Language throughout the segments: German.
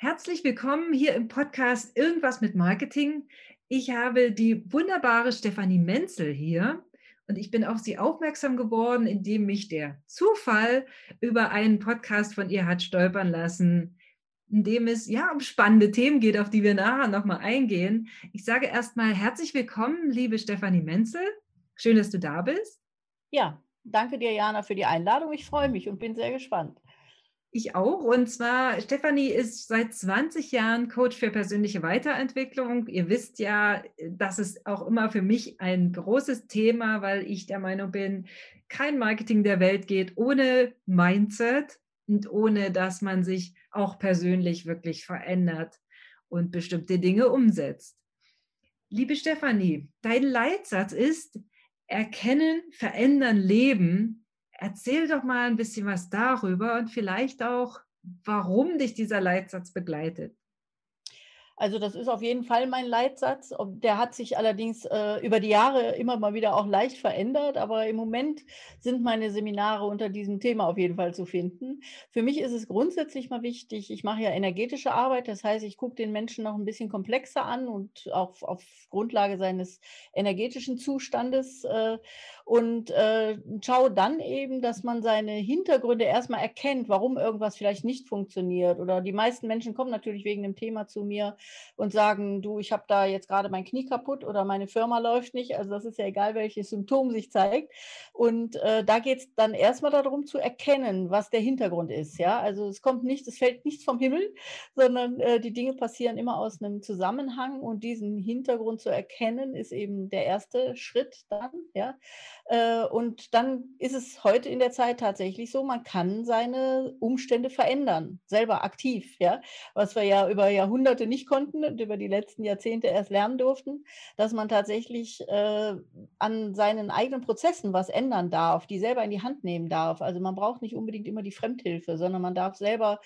Herzlich willkommen hier im Podcast Irgendwas mit Marketing. Ich habe die wunderbare Stefanie Menzel hier und ich bin auf sie aufmerksam geworden, indem mich der Zufall über einen Podcast von ihr hat stolpern lassen, in dem es ja um spannende Themen geht, auf die wir nachher nochmal eingehen. Ich sage erstmal herzlich willkommen, liebe Stefanie Menzel. Schön, dass du da bist. Ja, danke dir, Jana, für die Einladung. Ich freue mich und bin sehr gespannt. Ich auch. Und zwar, Stefanie ist seit 20 Jahren Coach für persönliche Weiterentwicklung. Ihr wisst ja, das ist auch immer für mich ein großes Thema, weil ich der Meinung bin, kein Marketing der Welt geht ohne Mindset und ohne, dass man sich auch persönlich wirklich verändert und bestimmte Dinge umsetzt. Liebe Stefanie, dein Leitsatz ist, erkennen, verändern, leben Erzähl doch mal ein bisschen was darüber und vielleicht auch, warum dich dieser Leitsatz begleitet. Also das ist auf jeden Fall mein Leitsatz. Der hat sich allerdings äh, über die Jahre immer mal wieder auch leicht verändert, aber im Moment sind meine Seminare unter diesem Thema auf jeden Fall zu finden. Für mich ist es grundsätzlich mal wichtig, ich mache ja energetische Arbeit, das heißt, ich gucke den Menschen noch ein bisschen komplexer an und auch auf Grundlage seines energetischen Zustandes äh, und äh, schaue dann eben, dass man seine Hintergründe erstmal erkennt, warum irgendwas vielleicht nicht funktioniert. Oder die meisten Menschen kommen natürlich wegen dem Thema zu mir und sagen, du, ich habe da jetzt gerade mein Knie kaputt oder meine Firma läuft nicht. Also das ist ja egal, welches Symptom sich zeigt. Und äh, da geht es dann erstmal darum zu erkennen, was der Hintergrund ist. Ja, also es kommt nicht, es fällt nichts vom Himmel, sondern äh, die Dinge passieren immer aus einem Zusammenhang und diesen Hintergrund zu erkennen, ist eben der erste Schritt dann. Ja, äh, und dann ist es heute in der Zeit tatsächlich so, man kann seine Umstände verändern, selber aktiv, ja, was wir ja über Jahrhunderte nicht konnten und über die letzten Jahrzehnte erst lernen durften, dass man tatsächlich äh, an seinen eigenen Prozessen was ändern darf, die selber in die Hand nehmen darf. Also man braucht nicht unbedingt immer die Fremdhilfe, sondern man darf selber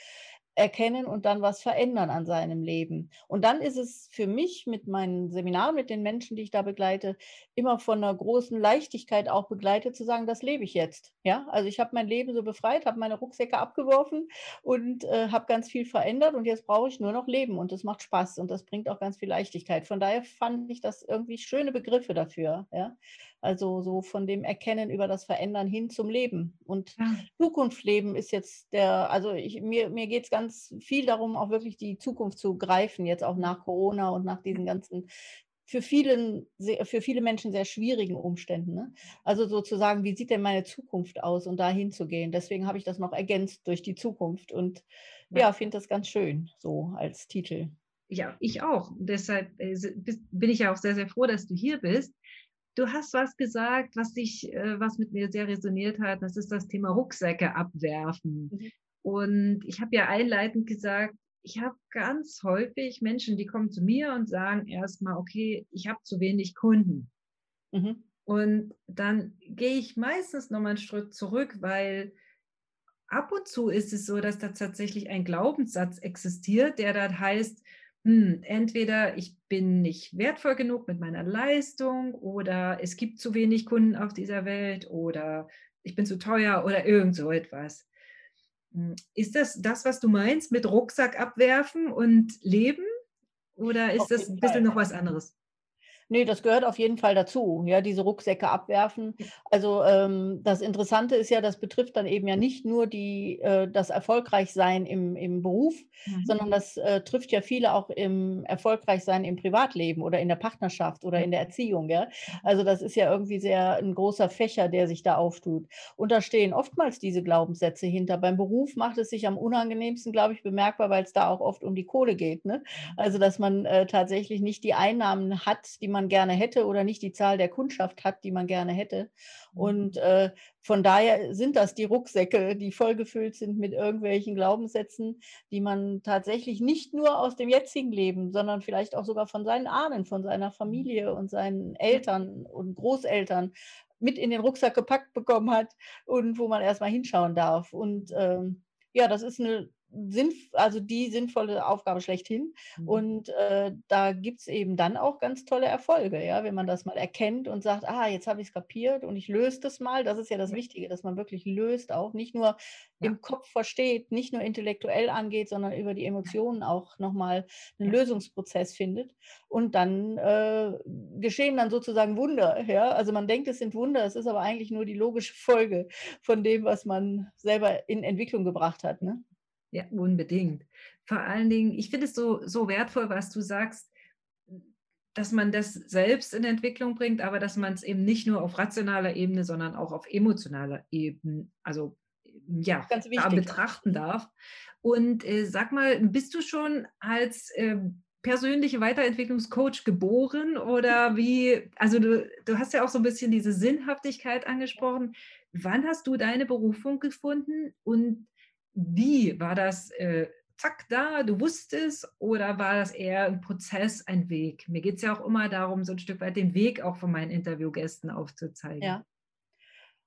erkennen und dann was verändern an seinem Leben. Und dann ist es für mich mit meinen Seminaren, mit den Menschen, die ich da begleite, immer von einer großen Leichtigkeit auch begleitet, zu sagen, das lebe ich jetzt. Ja, also ich habe mein Leben so befreit, habe meine Rucksäcke abgeworfen und äh, habe ganz viel verändert und jetzt brauche ich nur noch Leben und das macht Spaß und das bringt auch ganz viel Leichtigkeit. Von daher fand ich das irgendwie schöne Begriffe dafür. Ja, also so von dem Erkennen über das Verändern hin zum Leben. Und ja. Zukunftsleben ist jetzt der, also ich, mir, mir geht es ganz viel darum, auch wirklich die Zukunft zu greifen, jetzt auch nach Corona und nach diesen ganzen für, vielen, für viele Menschen sehr schwierigen Umständen. Ne? Also sozusagen, wie sieht denn meine Zukunft aus und da hinzugehen? Deswegen habe ich das noch ergänzt durch die Zukunft und ja, ja finde das ganz schön so als Titel. Ja, ich auch. Deshalb äh, bin ich ja auch sehr, sehr froh, dass du hier bist, Du hast was gesagt, was dich, äh, was mit mir sehr resoniert hat. Das ist das Thema Rucksäcke abwerfen. Mhm. Und ich habe ja einleitend gesagt, ich habe ganz häufig Menschen, die kommen zu mir und sagen erstmal, okay, ich habe zu wenig Kunden. Mhm. Und dann gehe ich meistens nochmal einen Schritt zurück, weil ab und zu ist es so, dass da tatsächlich ein Glaubenssatz existiert, der dann heißt, hm, entweder ich bin nicht wertvoll genug mit meiner Leistung oder es gibt zu wenig Kunden auf dieser Welt oder ich bin zu teuer oder irgend so etwas. Hm, ist das das, was du meinst mit Rucksack abwerfen und leben? Oder ist das ein bisschen noch was anderes? Nee, das gehört auf jeden Fall dazu, ja, diese Rucksäcke abwerfen. Also ähm, das Interessante ist ja, das betrifft dann eben ja nicht nur die, äh, das Erfolgreichsein im, im Beruf, mhm. sondern das äh, trifft ja viele auch im Erfolgreichsein im Privatleben oder in der Partnerschaft oder in der Erziehung. Ja? Also das ist ja irgendwie sehr ein großer Fächer, der sich da auftut. Und da stehen oftmals diese Glaubenssätze hinter. Beim Beruf macht es sich am unangenehmsten, glaube ich, bemerkbar, weil es da auch oft um die Kohle geht. Ne? Also dass man äh, tatsächlich nicht die Einnahmen hat, die man man gerne hätte oder nicht die Zahl der Kundschaft hat, die man gerne hätte. Mhm. Und äh, von daher sind das die Rucksäcke, die vollgefüllt sind mit irgendwelchen Glaubenssätzen, die man tatsächlich nicht nur aus dem jetzigen Leben, sondern vielleicht auch sogar von seinen Ahnen, von seiner Familie und seinen Eltern und Großeltern mit in den Rucksack gepackt bekommen hat und wo man erstmal hinschauen darf. Und ähm, ja, das ist eine Sinn, also die sinnvolle Aufgabe schlechthin. Mhm. Und äh, da gibt es eben dann auch ganz tolle Erfolge, ja, wenn man das mal erkennt und sagt, ah, jetzt habe ich es kapiert und ich löse das mal. Das ist ja das. Wichtige, dass man wirklich löst, auch nicht nur ja. im Kopf versteht, nicht nur intellektuell angeht, sondern über die Emotionen auch nochmal einen ja. Lösungsprozess findet. Und dann äh, geschehen dann sozusagen Wunder. Ja? Also man denkt, es sind Wunder, es ist aber eigentlich nur die logische Folge von dem, was man selber in Entwicklung gebracht hat. Ne? Ja, unbedingt. Vor allen Dingen, ich finde es so, so wertvoll, was du sagst, dass man das selbst in Entwicklung bringt, aber dass man es eben nicht nur auf rationaler Ebene, sondern auch auf emotionaler Ebene, also ja, da betrachten darf. Und äh, sag mal, bist du schon als äh, persönliche Weiterentwicklungscoach geboren oder wie, also du, du hast ja auch so ein bisschen diese Sinnhaftigkeit angesprochen. Wann hast du deine Berufung gefunden und wie war das? Äh, zack, da, du wusstest, oder war das eher ein Prozess, ein Weg? Mir geht es ja auch immer darum, so ein Stück weit den Weg auch von meinen Interviewgästen aufzuzeigen. Ja.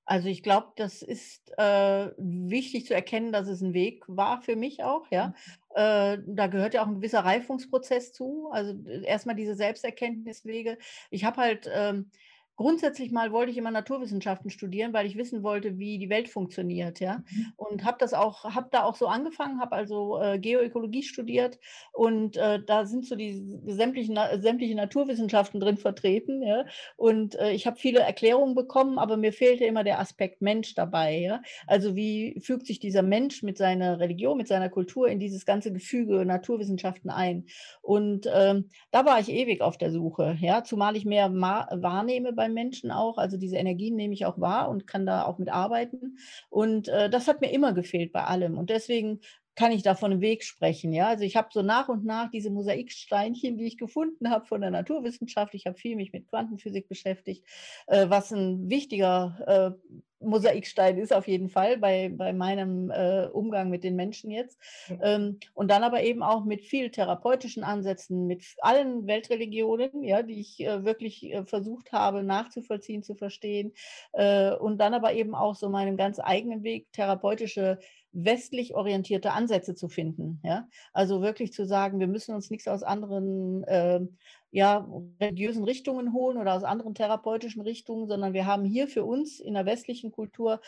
Also ich glaube, das ist äh, wichtig zu erkennen, dass es ein Weg war für mich auch, ja. Mhm. Äh, da gehört ja auch ein gewisser Reifungsprozess zu. Also erstmal diese Selbsterkenntniswege. Ich habe halt ähm, Grundsätzlich mal wollte ich immer Naturwissenschaften studieren, weil ich wissen wollte, wie die Welt funktioniert, ja. Mhm. Und habe das auch, habe da auch so angefangen, habe also äh, Geoökologie studiert und äh, da sind so die sämtlichen sämtliche Naturwissenschaften drin vertreten, ja. Und äh, ich habe viele Erklärungen bekommen, aber mir fehlte immer der Aspekt Mensch dabei, ja. Also wie fügt sich dieser Mensch mit seiner Religion, mit seiner Kultur in dieses ganze Gefüge Naturwissenschaften ein? Und ähm, da war ich ewig auf der Suche, ja, zumal ich mehr wahrnehme bei beim Menschen auch. Also diese Energien nehme ich auch wahr und kann da auch mit arbeiten. Und äh, das hat mir immer gefehlt bei allem. Und deswegen kann ich da von einem Weg sprechen. Ja? Also ich habe so nach und nach diese Mosaiksteinchen, die ich gefunden habe von der Naturwissenschaft. Ich habe viel mich mit Quantenphysik beschäftigt, äh, was ein wichtiger äh, Mosaikstein ist auf jeden Fall bei, bei meinem äh, Umgang mit den Menschen jetzt. Ähm, und dann aber eben auch mit viel therapeutischen Ansätzen, mit allen Weltreligionen, ja, die ich äh, wirklich äh, versucht habe nachzuvollziehen, zu verstehen. Äh, und dann aber eben auch so meinen ganz eigenen Weg, therapeutische westlich orientierte Ansätze zu finden. Ja? Also wirklich zu sagen, wir müssen uns nichts aus anderen äh, ja, religiösen Richtungen holen oder aus anderen therapeutischen Richtungen, sondern wir haben hier für uns in der westlichen Kultur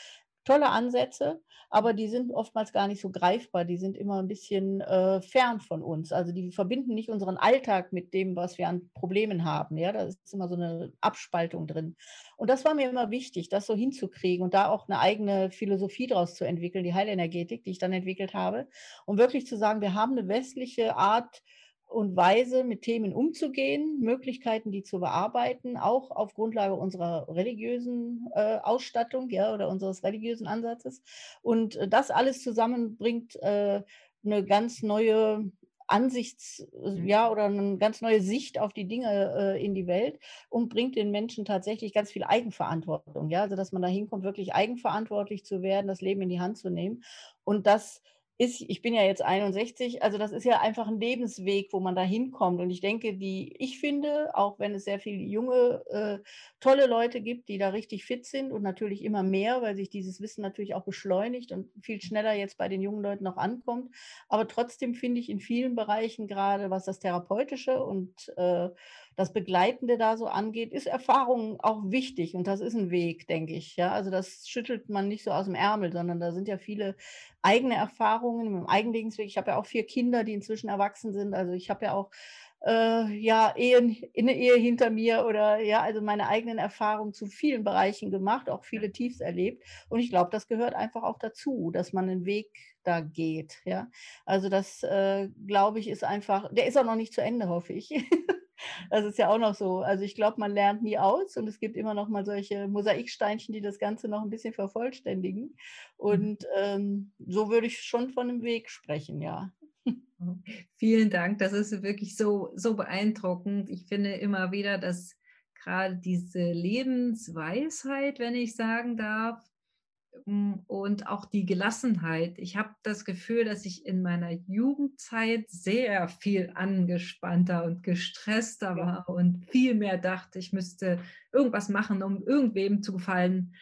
tolle Ansätze, aber die sind oftmals gar nicht so greifbar. Die sind immer ein bisschen äh, fern von uns. Also die verbinden nicht unseren Alltag mit dem, was wir an Problemen haben. Ja, da ist immer so eine Abspaltung drin. Und das war mir immer wichtig, das so hinzukriegen und da auch eine eigene Philosophie daraus zu entwickeln, die Heilenergetik, die ich dann entwickelt habe, um wirklich zu sagen, wir haben eine westliche Art, und Weise, mit Themen umzugehen, Möglichkeiten, die zu bearbeiten, auch auf Grundlage unserer religiösen äh, Ausstattung ja, oder unseres religiösen Ansatzes. Und äh, das alles zusammen bringt äh, eine ganz neue Ansichts, mhm. ja, oder eine ganz neue Sicht auf die Dinge äh, in die Welt und bringt den Menschen tatsächlich ganz viel Eigenverantwortung, ja, also dass man da hinkommt, wirklich eigenverantwortlich zu werden, das Leben in die Hand zu nehmen und das ist, ich bin ja jetzt 61, also das ist ja einfach ein Lebensweg, wo man da hinkommt. Und ich denke, die, ich finde, auch wenn es sehr viele junge, äh, tolle Leute gibt, die da richtig fit sind und natürlich immer mehr, weil sich dieses Wissen natürlich auch beschleunigt und viel schneller jetzt bei den jungen Leuten noch ankommt. Aber trotzdem finde ich in vielen Bereichen gerade, was das Therapeutische und äh, das Begleitende da so angeht, ist Erfahrung auch wichtig und das ist ein Weg, denke ich. Ja, also das schüttelt man nicht so aus dem Ärmel, sondern da sind ja viele eigene Erfahrungen im Eigenlebensweg. Ich habe ja auch vier Kinder, die inzwischen erwachsen sind. Also ich habe ja auch äh, ja, Ehen, eine Ehe hinter mir oder ja, also meine eigenen Erfahrungen zu vielen Bereichen gemacht, auch viele Tiefs erlebt. Und ich glaube, das gehört einfach auch dazu, dass man einen Weg da geht. Ja, also das äh, glaube ich ist einfach, der ist auch noch nicht zu Ende, hoffe ich. Das ist ja auch noch so. Also ich glaube, man lernt nie aus und es gibt immer noch mal solche Mosaiksteinchen, die das Ganze noch ein bisschen vervollständigen. Mhm. Und ähm, so würde ich schon von einem Weg sprechen, ja. Vielen Dank. Das ist wirklich so, so beeindruckend. Ich finde immer wieder, dass gerade diese Lebensweisheit, wenn ich sagen darf, und auch die Gelassenheit. Ich habe das Gefühl, dass ich in meiner Jugendzeit sehr viel angespannter und gestresster war und viel mehr dachte, ich müsste irgendwas machen, um irgendwem zu gefallen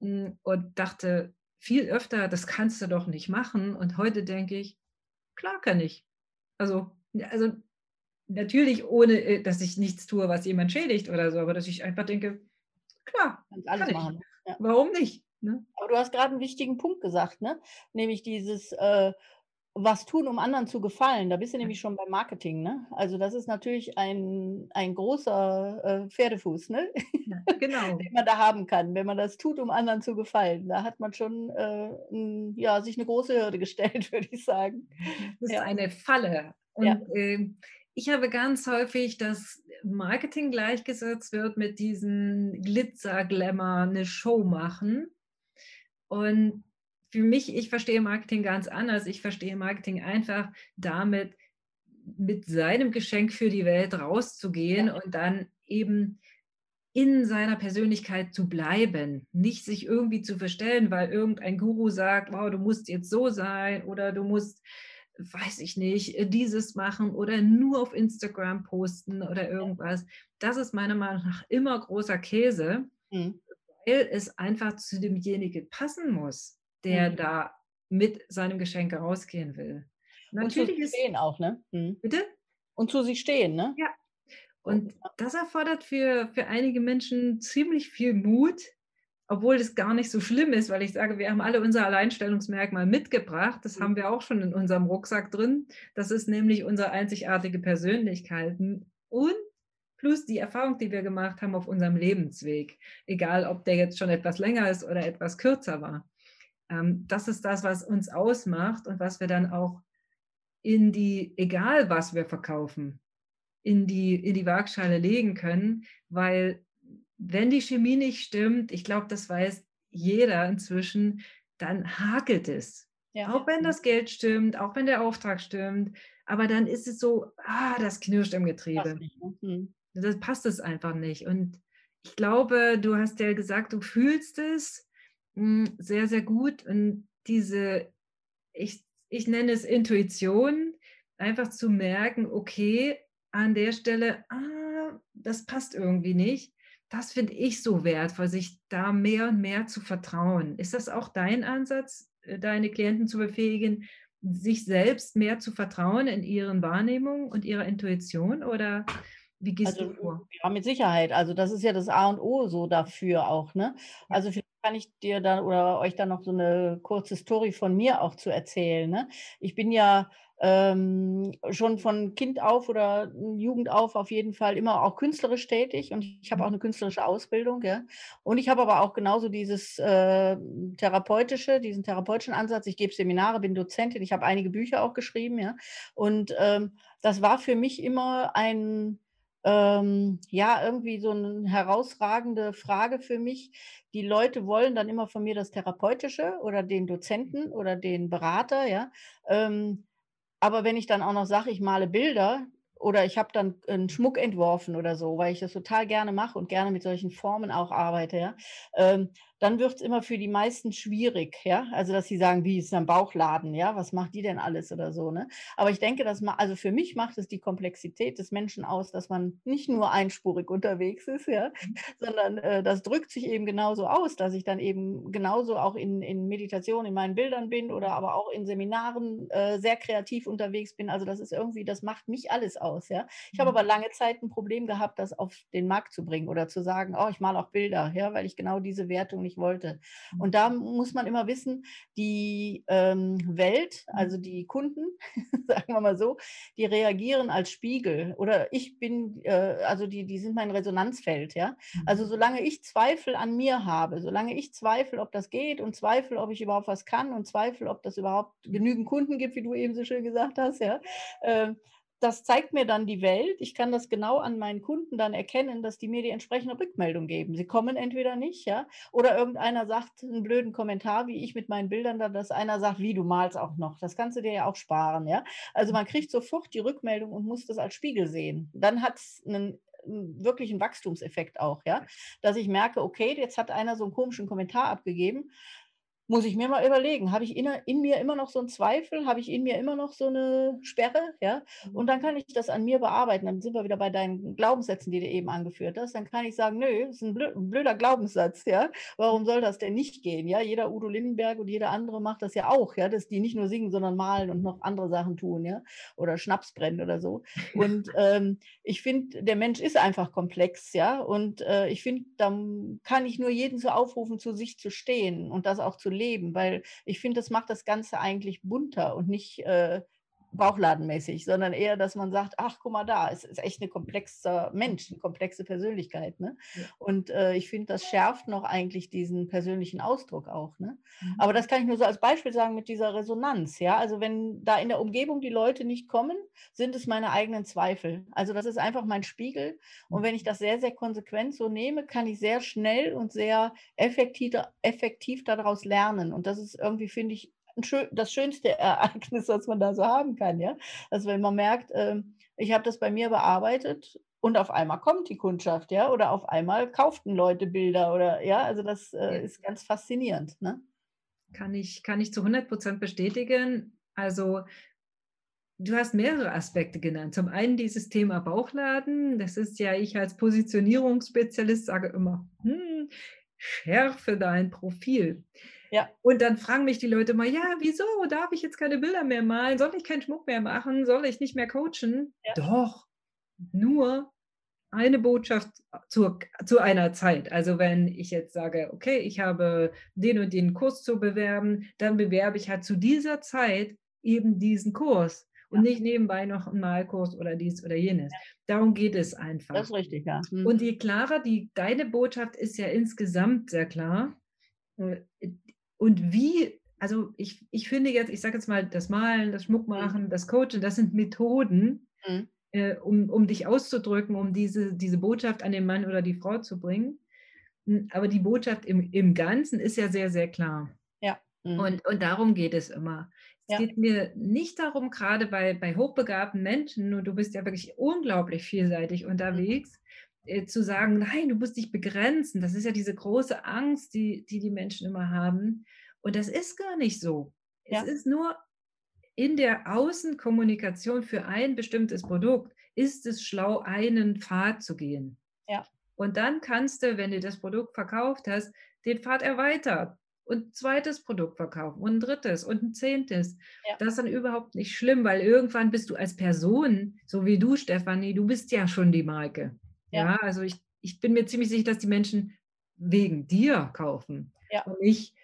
hm, und dachte, viel öfter, das kannst du doch nicht machen. Und heute denke ich, klar kann ich. Also, also natürlich ohne, äh, dass ich nichts tue, was jemand schädigt oder so, aber dass ich einfach denke, klar, kann machen. ich. Ja. Warum nicht? Ne? Aber du hast gerade einen wichtigen Punkt gesagt, ne? nämlich dieses äh, was tun, um anderen zu gefallen. Da bist du nämlich schon beim Marketing. Ne? Also das ist natürlich ein, ein großer äh, Pferdefuß, ne? Ja, genau. den man da haben kann, wenn man das tut, um anderen zu gefallen. Da hat man schon äh, ein, ja, sich eine große Hürde gestellt, würde ich sagen. Das ist ja. eine Falle. Und ja. äh, ich habe ganz häufig, dass Marketing gleichgesetzt wird mit diesem Glitzer, Glamour, eine Show machen. Und für mich, ich verstehe Marketing ganz anders. Ich verstehe Marketing einfach damit, mit seinem Geschenk für die Welt rauszugehen ja. und dann eben in seiner Persönlichkeit zu bleiben, nicht sich irgendwie zu verstellen, weil irgendein Guru sagt, wow, du musst jetzt so sein oder du musst, weiß ich nicht, dieses machen oder nur auf Instagram posten oder irgendwas. Das ist meiner Meinung nach immer großer Käse, mhm. Weil es einfach zu demjenigen passen muss der mhm. da mit seinem Geschenk rausgehen will. Natürlich und zu sich stehen auch, ne? Mhm. Bitte? Und zu sich stehen, ne? Ja. Und das erfordert für, für einige Menschen ziemlich viel Mut, obwohl das gar nicht so schlimm ist, weil ich sage, wir haben alle unser Alleinstellungsmerkmal mitgebracht. Das mhm. haben wir auch schon in unserem Rucksack drin. Das ist nämlich unsere einzigartige Persönlichkeiten und plus die Erfahrung, die wir gemacht haben auf unserem Lebensweg. Egal, ob der jetzt schon etwas länger ist oder etwas kürzer war. Ähm, das ist das, was uns ausmacht und was wir dann auch in die, egal was wir verkaufen, in die, in die Waagschale legen können, weil wenn die Chemie nicht stimmt, ich glaube, das weiß jeder inzwischen, dann hakelt es. Ja. Auch wenn das Geld stimmt, auch wenn der Auftrag stimmt, aber dann ist es so, ah, das knirscht im Getriebe. Ne? Das passt es einfach nicht. Und ich glaube, du hast ja gesagt, du fühlst es hm, sehr, sehr gut. Und diese, ich, ich nenne es Intuition, einfach zu merken, okay, an der Stelle, ah, das passt irgendwie nicht. Das finde ich so wertvoll, sich da mehr und mehr zu vertrauen. Ist das auch dein Ansatz, äh, deine Klienten zu befähigen, sich selbst mehr zu vertrauen in ihren Wahrnehmungen und ihrer Intuition? Oder wie gehst also, du vor? Ja, mit Sicherheit. Also das ist ja das A und O so dafür auch. Ne? Also vielleicht kann ich dir dann oder euch dann noch so eine kurze Story von mir auch zu erzählen. Ne? Ich bin ja ähm, schon von Kind auf oder Jugend auf auf jeden Fall immer auch künstlerisch tätig und ich habe auch eine künstlerische Ausbildung. Ja? Und ich habe aber auch genauso dieses äh, therapeutische, diesen therapeutischen Ansatz. Ich gebe Seminare, bin Dozentin, ich habe einige Bücher auch geschrieben. Ja? Und ähm, das war für mich immer ein ähm, ja, irgendwie so eine herausragende Frage für mich. Die Leute wollen dann immer von mir das Therapeutische oder den Dozenten oder den Berater, ja. Ähm, aber wenn ich dann auch noch sage, ich male Bilder, oder ich habe dann einen Schmuck entworfen oder so, weil ich das total gerne mache und gerne mit solchen Formen auch arbeite, ja, ähm, dann wird es immer für die meisten schwierig, ja. Also dass sie sagen, wie ist ein Bauchladen, ja, was macht die denn alles oder so, ne? Aber ich denke, dass man, also für mich macht es die Komplexität des Menschen aus, dass man nicht nur einspurig unterwegs ist, ja, mhm. sondern äh, das drückt sich eben genauso aus, dass ich dann eben genauso auch in, in Meditation in meinen Bildern bin oder aber auch in Seminaren äh, sehr kreativ unterwegs bin. Also das ist irgendwie, das macht mich alles aus, ja. Ich habe mhm. aber lange Zeit ein Problem gehabt, das auf den Markt zu bringen oder zu sagen, oh, ich male auch Bilder, ja, weil ich genau diese Wertung nicht wollte. Und da muss man immer wissen, die ähm, Welt, also die Kunden, sagen wir mal so, die reagieren als Spiegel oder ich bin, äh, also die, die sind mein Resonanzfeld, ja. Also mhm. solange ich Zweifel an mir habe, solange ich Zweifel, ob das geht und Zweifel, ob ich überhaupt was kann und Zweifel, ob das überhaupt genügend Kunden gibt, wie du eben so schön gesagt hast, ja, äh, das zeigt mir dann die Welt. Ich kann das genau an meinen Kunden dann erkennen, dass die mir die entsprechende Rückmeldung geben. Sie kommen entweder nicht, ja, oder irgendeiner sagt einen blöden Kommentar, wie ich mit meinen Bildern, da, dass einer sagt, wie du malst auch noch. Das kannst du dir ja auch sparen, ja. Also man kriegt sofort die Rückmeldung und muss das als Spiegel sehen. Dann hat es einen wirklich einen Wachstumseffekt auch, ja, dass ich merke, okay, jetzt hat einer so einen komischen Kommentar abgegeben Muss ich mir mal überlegen, habe ich in, in mir immer noch so einen Zweifel? Habe ich in mir immer noch so eine Sperre? Ja? Mhm. Und dann kann ich das an mir bearbeiten. Dann sind wir wieder bei deinen Glaubenssätzen, die du eben angeführt hast. Dann kann ich sagen, nö, das ist ein, blö ein blöder Glaubenssatz. Ja? Warum soll das denn nicht gehen? Ja? Jeder Udo Lindenberg und jeder andere macht das ja auch, ja? dass die nicht nur singen, sondern malen und noch andere Sachen tun, ja? oder Schnaps brennen oder so. Und ähm, ich finde, der Mensch ist einfach komplex, ja. Und äh, ich finde, da kann ich nur jeden so aufrufen, zu sich zu stehen und das auch zu leben, weil ich finde, das macht das Ganze eigentlich bunter und nicht äh, bauchladenmäßig, sondern eher, dass man sagt, ach, guck mal da, es ist echt ein komplexer Mensch, eine komplexe Persönlichkeit. Ne? Ja. Und äh, ich finde, das schärft noch eigentlich diesen persönlichen Ausdruck auch. Ne? Mhm. Aber das kann ich nur so als Beispiel sagen mit dieser Resonanz. Ja, also wenn da in der Umgebung die Leute nicht kommen, sind es meine eigenen Zweifel. Also das ist einfach mein Spiegel. Und wenn ich das sehr, sehr konsequent so nehme, kann ich sehr schnell und sehr effektiv, effektiv daraus lernen. Und das ist irgendwie, finde ich, das schönste Ereignis, was man da so haben kann, ja. Also wenn man merkt, ähm, ich habe das bei mir bearbeitet und auf einmal kommt die Kundschaft, ja, oder auf einmal kauften Leute Bilder oder ja, also das äh, ist ganz faszinierend. Ne? Kann ich, kann ich zu 100 Prozent bestätigen. Also Du hast mehrere Aspekte genannt. Zum einen dieses Thema Bauchladen. Das ist ja, ich als Positionierungsspezialist sage immer, hm, schärfe dein Profil. Ja. Und dann fragen mich die Leute mal, ja, wieso darf ich jetzt keine Bilder mehr malen? Soll ich keinen Schmuck mehr machen? Soll ich nicht mehr coachen? Ja. Doch, nur eine Botschaft zu, zu einer Zeit. Also wenn ich jetzt sage, okay, ich habe den und den Kurs zu bewerben, dann bewerbe ich halt zu dieser Zeit eben diesen Kurs und nicht nebenbei noch einen Malkurs oder dies oder jenes. Darum geht es einfach. Das ist richtig, ja. Mhm. Und je klarer die, deine Botschaft ist ja insgesamt sehr klar. Und wie, also ich, ich finde jetzt, ich sage jetzt mal, das Malen, das Schmuckmachen, mhm. das Coachen, das sind Methoden, mhm. äh, um, um dich auszudrücken, um diese, diese Botschaft an den Mann oder die Frau zu bringen. Hm, aber die Botschaft im, im Ganzen ist ja sehr, sehr klar. Ja. Mhm. Und, und darum geht es immer. Es ja. geht mir nicht darum, gerade bei, bei hochbegabten Menschen, und du bist ja wirklich unglaublich vielseitig mhm. unterwegs, zu sagen, nein, du musst dich begrenzen. Das ist ja diese große Angst, die die, die Menschen immer haben. Und das ist gar nicht so. Ja. Es ist nur in der Außenkommunikation für ein bestimmtes Produkt, ist es schlau, einen Pfad zu gehen. Ja. Und dann kannst du, wenn du das Produkt verkauft hast, den Pfad erweitern und ein zweites Produkt verkaufen und ein drittes und ein zehntes. Ja. Das ist dann überhaupt nicht schlimm, weil irgendwann bist du als Person, so wie du, Stefanie, du bist ja schon die Marke. Ja, ja also ich, ich bin mir ziemlich sicher, dass die Menschen wegen dir kaufen. Ja. Und nicht.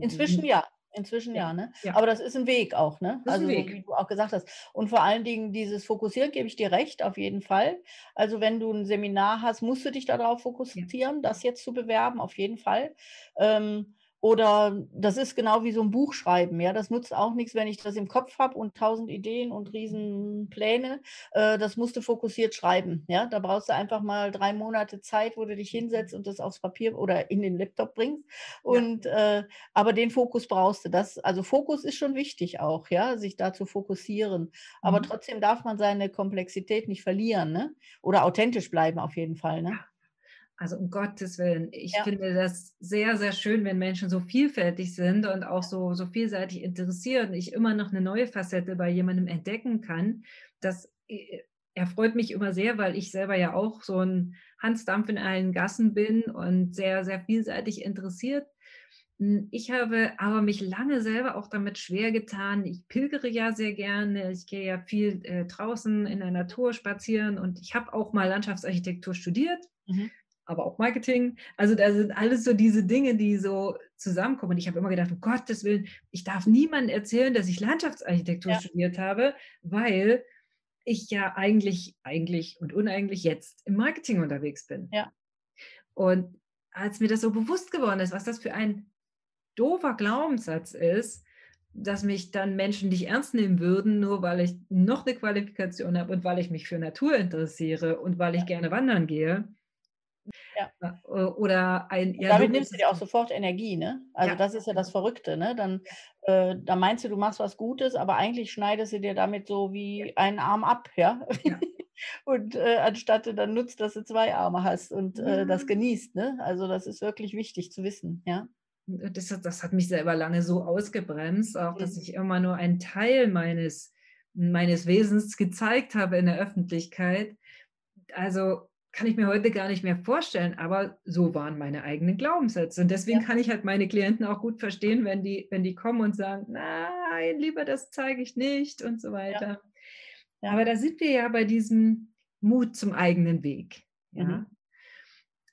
Inzwischen ja. Inzwischen ja, ne? Ja. Aber das ist ein Weg auch, ne? Also, ein Weg. wie du auch gesagt hast. Und vor allen Dingen dieses Fokussieren, gebe ich dir recht, auf jeden Fall. Also, wenn du ein Seminar hast, musst du dich darauf fokussieren, ja. das jetzt zu bewerben, auf jeden Fall. Ähm, oder das ist genau wie so ein Buch schreiben. Ja, das nutzt auch nichts, wenn ich das im Kopf habe und tausend Ideen und riesen Pläne. Äh, das musst du fokussiert schreiben. Ja, da brauchst du einfach mal drei Monate Zeit, wo du dich hinsetzt und das aufs Papier oder in den Laptop bringst. Und ja. äh, aber den Fokus brauchst du. Das, also Fokus ist schon wichtig auch, ja, sich da zu fokussieren. Aber mhm. trotzdem darf man seine Komplexität nicht verlieren, ne? Oder authentisch bleiben auf jeden Fall, ne? Also um Gottes Willen, ich ja. finde das sehr, sehr schön, wenn Menschen so vielfältig sind und auch so, so vielseitig interessiert und ich immer noch eine neue Facette bei jemandem entdecken kann. Das äh, erfreut mich immer sehr, weil ich selber ja auch so ein Hansdampf in allen Gassen bin und sehr, sehr vielseitig interessiert. Hm, ich habe aber mich lange selber auch damit schwer getan. Ich pilgere ja sehr gerne. Ich gehe ja viel äh, draußen in der Natur spazieren und ich habe auch mal Landschaftsarchitektur studiert. Mhm aber auch Marketing. Also da sind alles so diese Dinge, die so zusammenkommen. Und ich habe immer gedacht, um Gottes Willen, ich darf niemandem erzählen, dass ich Landschaftsarchitektur ja. studiert habe, weil ich ja eigentlich, eigentlich und uneigentlich jetzt im Marketing unterwegs bin. Ja. Und als mir das so bewusst geworden ist, was das für ein doofer Glaubenssatz ist, dass mich dann Menschen nicht ernst nehmen würden, nur weil ich noch eine Qualifikation habe und weil ich mich für Natur interessiere und weil ich gerne wandern gehe, ja. Äh, oder ein. Ja, damit nimmst du dir auch sofort Energie, ne? Also ja. das ist ja das Verrückte, ne? Dann, äh, da meinst du, du machst was Gutes, aber eigentlich schneidest du dir damit so wie einen Arm ab, ja. und äh, anstatt du dann nutzt, dass du zwei Arme hast und äh, das genießt, ne? Also das ist wirklich wichtig zu wissen, ja. das, das hat mich selber lange so ausgebremst, auch dass mhm. ich immer nur einen Teil meines, meines Wesens gezeigt habe in der Öffentlichkeit. Also kann ich mir heute gar nicht mehr vorstellen, aber so waren meine eigenen Glaubenssätze. Und deswegen ja. kann ich halt meine Klienten auch gut verstehen, wenn die, wenn die kommen und sagen, nein, lieber das zeige ich nicht und so weiter. Ja. Aber da sind wir ja bei diesem Mut zum eigenen Weg. Ja. Mhm.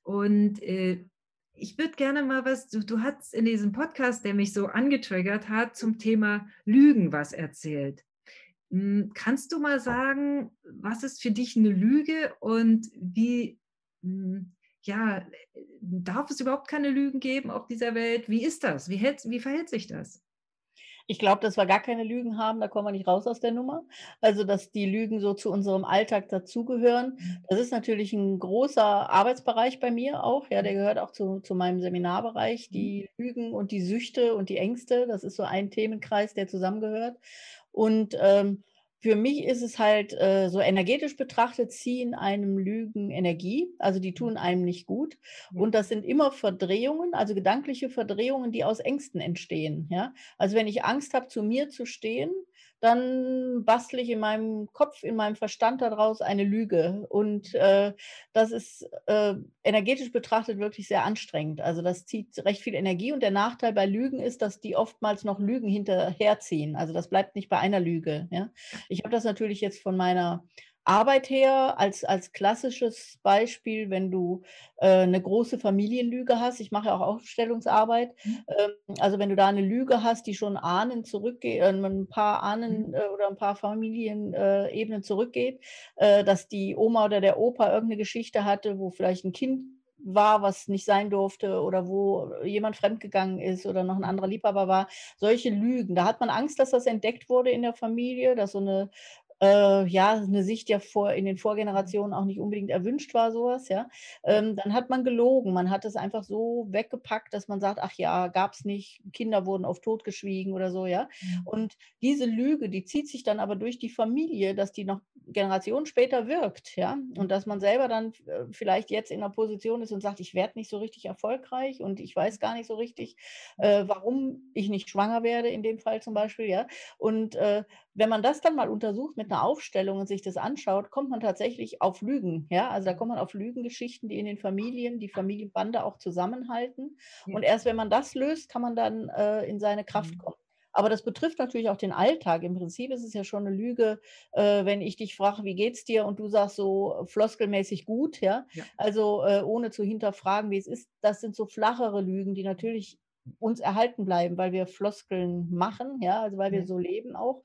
Und äh, ich würde gerne mal was, du, du hast in diesem Podcast, der mich so angetriggert hat, zum Thema Lügen was erzählt. Hm, kannst du mal sagen, was ist für dich eine Lüge und wie, hm, ja, darf es überhaupt keine Lügen geben auf dieser Welt? Wie ist das? Wie, hält, wie verhält sich das? Ich glaube, dass wir gar keine Lügen haben, da kommen wir nicht raus aus der Nummer. Also, dass die Lügen so zu unserem Alltag dazugehören. Mhm. Das ist natürlich ein großer Arbeitsbereich bei mir auch. Ja, der gehört auch zu, zu meinem Seminarbereich. Die mhm. Lügen und die Süchte und die Ängste, das ist so ein Themenkreis, der zusammengehört. Und ähm, für mich ist es halt äh, so energetisch betrachtet, ziehen einem Lügen Energie, also die tun einem nicht gut. Und das sind immer Verdrehungen, also gedankliche Verdrehungen, die aus Ängsten entstehen. Ja? Also wenn ich Angst habe, zu mir zu stehen, dann bastle ich in meinem Kopf, in meinem Verstand daraus eine Lüge. Und äh, das ist äh, energetisch betrachtet wirklich sehr anstrengend. Also das zieht recht viel Energie. Und der Nachteil bei Lügen ist, dass die oftmals noch Lügen hinterherziehen. Also das bleibt nicht bei einer Lüge. Ja? Ich habe das natürlich jetzt von meiner Arbeit her, als, als klassisches Beispiel, wenn du äh, eine große Familienlüge hast, ich mache ja auch Aufstellungsarbeit, mhm. ähm, also wenn du da eine Lüge hast, die schon Ahnen zurückgeht, äh, ein paar Ahnen mhm. äh, oder ein paar Familienebenen zurückgeht, äh, dass die Oma oder der Opa irgendeine Geschichte hatte, wo vielleicht ein Kind war, was nicht sein durfte oder wo jemand fremdgegangen ist oder noch ein anderer Liebhaber war. Solche Lügen. Da hat man Angst, dass das entdeckt wurde in der Familie, dass so eine äh, ja, eine Sicht ja vor, in den Vorgenerationen auch nicht unbedingt erwünscht war, sowas, ja, ähm, dann hat man gelogen. Man hat es einfach so weggepackt, dass man sagt, ach ja, gab es nicht, Kinder wurden auf Tod geschwiegen oder so, ja. Mhm. Und diese Lüge, die zieht sich dann aber durch die Familie, dass die noch Generationen später wirkt, ja. Und dass man selber dann äh, vielleicht jetzt in einer Position ist und sagt, ich werde nicht so richtig erfolgreich und ich weiß gar nicht so richtig, äh, warum ich nicht schwanger werde, in dem Fall zum Beispiel, ja. Und äh, wenn man das dann mal untersucht mit einer Aufstellung und sich das anschaut, kommt man tatsächlich auf Lügen. Ja, also da kommt man auf Lügengeschichten, die in den Familien, die Familienbande auch zusammenhalten. Ja. Und erst wenn man das löst, kann man dann äh, in seine Kraft mhm. kommen. Aber das betrifft natürlich auch den Alltag. Im Prinzip ist es ja schon eine Lüge, äh, wenn ich dich frage, wie geht's dir? Und du sagst so floskelmäßig gut, ja. ja. Also äh, ohne zu hinterfragen, wie es ist. Das sind so flachere Lügen, die natürlich uns erhalten bleiben, weil wir Floskeln machen, ja, also weil wir so leben auch.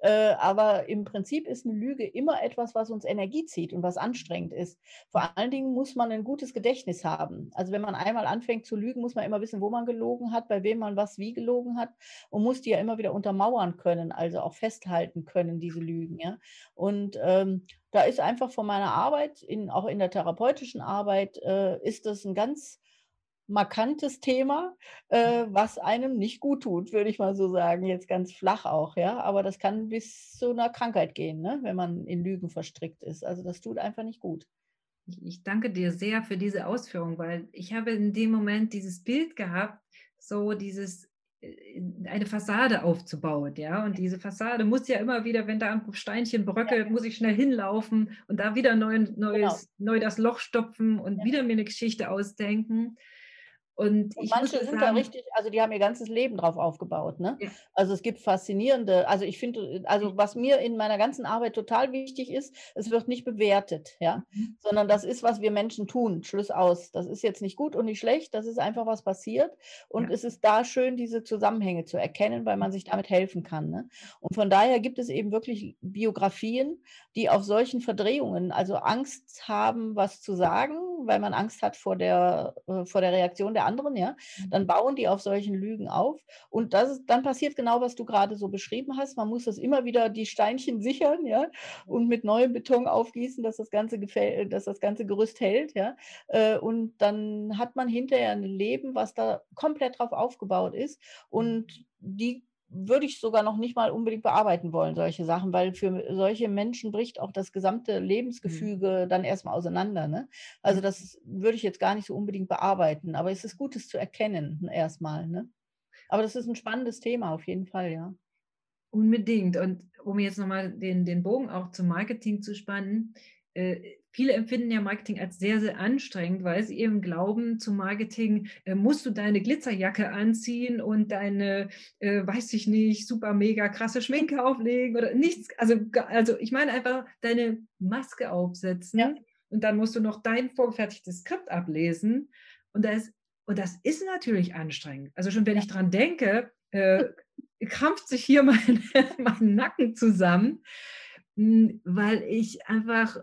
Äh, aber im Prinzip ist eine Lüge immer etwas, was uns Energie zieht und was anstrengend ist. Vor allen Dingen muss man ein gutes Gedächtnis haben. Also wenn man einmal anfängt zu lügen, muss man immer wissen, wo man gelogen hat, bei wem man was wie gelogen hat und muss die ja immer wieder untermauern können, also auch festhalten können, diese Lügen. Ja? Und ähm, da ist einfach von meiner Arbeit, in, auch in der therapeutischen Arbeit, äh, ist das ein ganz markantes Thema, äh, was einem nicht gut tut, würde ich mal so sagen. Jetzt ganz flach auch, ja. Aber das kann bis zu einer Krankheit gehen, ne? wenn man in Lügen verstrickt ist. Also das tut einfach nicht gut. Ich danke dir sehr für diese Ausführung, weil ich habe in dem Moment dieses Bild gehabt, so dieses äh, eine Fassade aufzubauen, ja. Und diese Fassade muss ja immer wieder, wenn da ein Steinchen bröckelt, ja. muss ich schnell hinlaufen und da wieder neu, neues, genau. neu das Loch stopfen und ja. wieder mir eine Geschichte ausdenken. Und, und manche sind sagen, da richtig, also die haben ihr ganzes Leben drauf aufgebaut. Ne? Ja. Also es gibt faszinierende, also ich finde, also was mir in meiner ganzen Arbeit total wichtig ist, es wird nicht bewertet, ja, mhm. sondern das ist, was wir Menschen tun. Schluss aus. Das ist jetzt nicht gut und nicht schlecht, das ist einfach was passiert. Und ja. es ist da schön, diese Zusammenhänge zu erkennen, weil man sich damit helfen kann. Ne? Und von daher gibt es eben wirklich Biografien, die auf solchen Verdrehungen, also Angst haben, was zu sagen, weil man Angst hat vor der, äh, vor der Reaktion der anderen, ja, dann mhm. bauen die auf solchen Lügen auf. Und das ist, dann passiert genau, was du gerade so beschrieben hast. Man muss das immer wieder die Steinchen sichern, ja, und mit neuem Beton aufgießen, dass das ganze gefällt, dass das ganze Gerüst hält, ja. Äh, und dann hat man hinterher ein Leben, was da komplett drauf aufgebaut ist. Und die würde ich sogar noch nicht mal unbedingt bearbeiten wollen, solche Sachen, weil für solche Menschen bricht auch das gesamte Lebensgefüge mhm. dann erstmal auseinander. Ne? Also das würde ich jetzt gar nicht so unbedingt bearbeiten, aber es ist gut, es zu erkennen erstmal. Ne? Aber das ist ein spannendes Thema auf jeden Fall, ja. Unbedingt. Und um jetzt nochmal den, den Bogen auch zum Marketing zu spannen, äh, viele empfinden ja Marketing als sehr, sehr anstrengend, weil sie eben glauben, zum Marketing äh, musst du deine Glitzerjacke anziehen und deine, äh, weiß ich nicht, super mega krasse Schminke auflegen oder nichts. Also, also ich meine einfach deine Maske aufsetzen ja. und dann musst du noch dein vorgefertigtes Skript ablesen. Und das, und das ist natürlich anstrengend. Also schon wenn ich dran denke, äh, krampft sich hier mein, mein Nacken zusammen, hm, weil ich einfach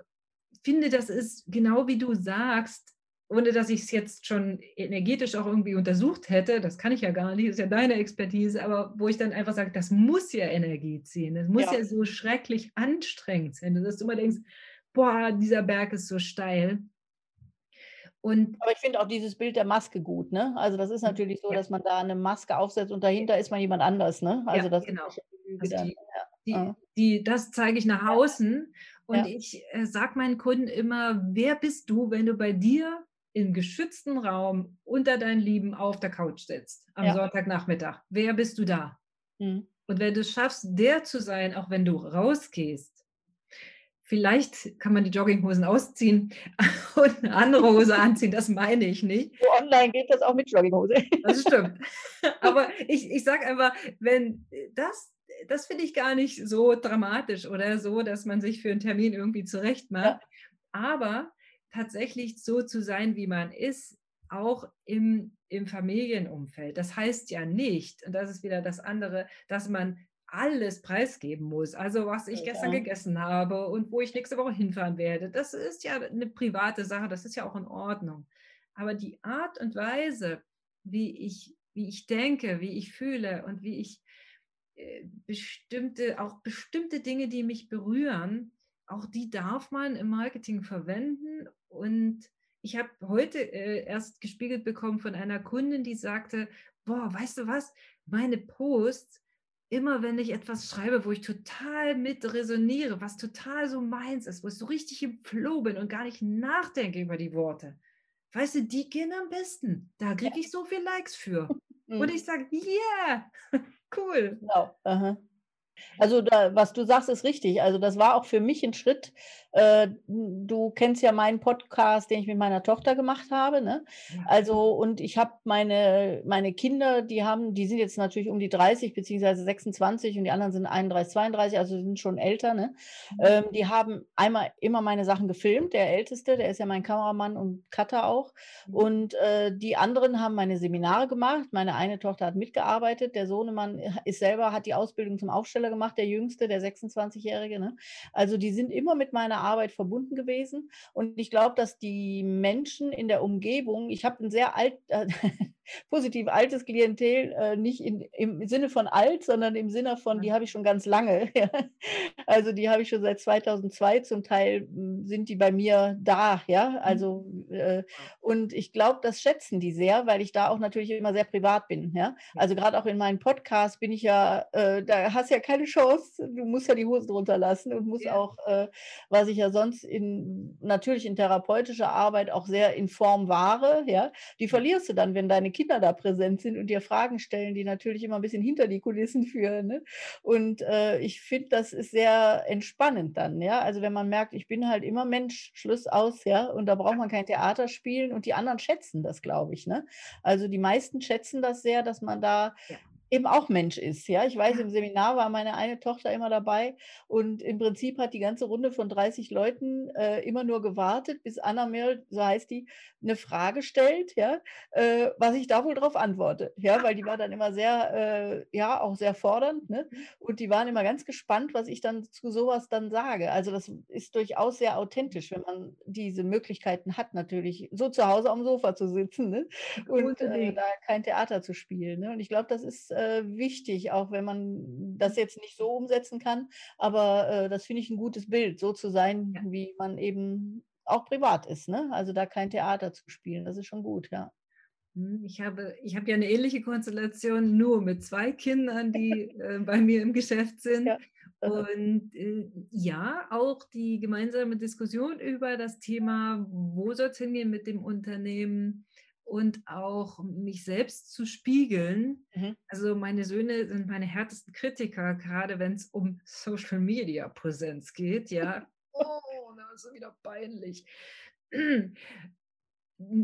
finde, das ist genau wie du sagst, ohne dass ich es jetzt schon energetisch auch irgendwie untersucht hätte, das kann ich ja gar nicht, das ist ja deine Expertise, aber wo ich dann einfach sage, das muss ja Energie ziehen, das muss ja, ja so schrecklich anstrengend sein, dass du immer denkst, boah, dieser Berg ist so steil. Und aber ich finde auch dieses Bild der Maske gut, ne? Also das ist natürlich so, ja. dass man da eine Maske aufsetzt und dahinter ist man jemand anders, ne? Also ja, das genau. ist also die, die, die, das zeige ich nach außen und ja. ich äh, sage meinen Kunden immer, wer bist du, wenn du bei dir im geschützten Raum unter deinen Lieben auf der Couch sitzt am ja. Sonntagnachmittag? Wer bist du da? Mhm. Und wenn du es schaffst, der zu sein, auch wenn du rausgehst, vielleicht kann man die Jogginghosen ausziehen und eine andere Hose anziehen, das meine ich nicht. So online geht das auch mit Jogginghose. Das stimmt. Aber ich, ich sage einfach, wenn das das finde ich gar nicht so dramatisch oder so, dass man sich für einen Termin irgendwie zurecht macht. Ja. Aber tatsächlich so zu sein, wie man ist, auch im, im Familienumfeld. Das heißt ja nicht, und das ist wieder das andere, dass man alles preisgeben muss. Also was ich ja. gestern gegessen habe und wo ich nächste Woche hinfahren werde. Das ist ja eine private Sache, das ist ja auch in Ordnung. Aber die Art und Weise, wie ich, wie ich denke, wie ich fühle und wie ich bestimmte, auch bestimmte Dinge, die mich berühren, auch die darf man im Marketing verwenden. Und ich habe heute äh, erst gespiegelt bekommen von einer Kundin, die sagte, boah, weißt du was, meine Posts, immer wenn ich etwas schreibe, wo ich total mit resoniere, was total so meins ist, wo ich so richtig im Flow bin und gar nicht nachdenke über die Worte, weißt du, die gehen am besten. Da kriege ich so viel Likes für. Und ich sage, yeah, cool. Genau. Aha. Also da, was du sagst, ist richtig. Also das war auch für mich ein Schritt. Äh, du kennst ja meinen Podcast, den ich mit meiner Tochter gemacht habe. Ne? Also und ich habe meine, meine Kinder, die haben, die sind jetzt natürlich um die 30 beziehungsweise 26 und die anderen sind 31, 32, also sind schon älter. Ne? Mhm. Ähm, die haben einmal immer meine Sachen gefilmt. Der Älteste, der ist ja mein Kameramann und Cutter auch. Mhm. Und äh, die anderen haben meine Seminare gemacht. Meine eine Tochter hat mitgearbeitet. Der Sohnemann ist selber, hat die Ausbildung zum Aufsteller gemacht, der Jüngste, der 26-Jährige. Ne? Also die sind immer mit meiner Arbeit verbunden gewesen. Und ich glaube, dass die Menschen in der Umgebung, ich habe ein sehr alt, äh, positiv altes Klientel, äh, nicht in, im Sinne von alt, sondern im Sinne von, die habe ich schon ganz lange. Ja. Also die habe ich schon seit 2002 zum Teil hm, sind die bei mir da, ja. Mhm. Also äh, und ich glaube, das schätzen die sehr, weil ich da auch natürlich immer sehr privat bin, ja. Also gerade auch in meinem Podcast bin ich ja, äh, da hast ja keine Chance. Du musst ja die Hosen drunter lassen und musst ja. auch, äh, was ich ja sonst in natürlich in therapeutischer Arbeit auch sehr in Form wahre, ja. Die verlierst du dann, wenn deine Kinder da präsent sind und dir Fragen stellen, die natürlich immer ein bisschen hinter die Kulissen führen. Ne? Und äh, ich finde, das ist sehr entspannend dann, ja. Also wenn man merkt, ich bin halt immer Mensch, Schluss aus, ja, und da braucht man kein Theater spielen und die anderen schätzen das, glaube ich. Ne? Also die meisten schätzen das sehr, dass man da ja eben auch Mensch ist. Ja, ich weiß, im Seminar war meine eine Tochter immer dabei und im Prinzip hat die ganze Runde von 30 Leuten äh, immer nur gewartet, bis Anna Merl, so heißt die, eine Frage stellt, ja, äh, was ich da wohl drauf antworte. Ja, weil die war dann immer sehr, äh, ja, auch sehr fordernd, ne? Mhm. Und die waren immer ganz gespannt, was ich dann zu sowas dann sage. Also das ist durchaus sehr authentisch, wenn man diese Möglichkeiten hat, natürlich so zu Hause am Sofa zu sitzen ne? und äh, da kein Theater zu spielen. Ne? Und ich glaube, das ist äh, wichtig, auch wenn man das jetzt nicht so umsetzen kann. Aber äh, das finde ich ein gutes Bild, so zu sein, ja. wie man eben auch privat ist. Ne? Also da kein Theater zu spielen, das ist schon gut, ja. Hm, ich habe, ich habe ja eine ähnliche Konstellation, nur mit zwei Kindern, die äh, bei mir im Geschäft sind. Ja. Und äh, ja, auch die gemeinsame Diskussion über das Thema, wo soll es hingehen mit dem Unternehmen und auch mich selbst zu spiegeln. Mhm. Also meine Söhne sind meine härtesten Kritiker, gerade wenn es um Social Media Präsenz geht. Ja, oh, das ist wieder peinlich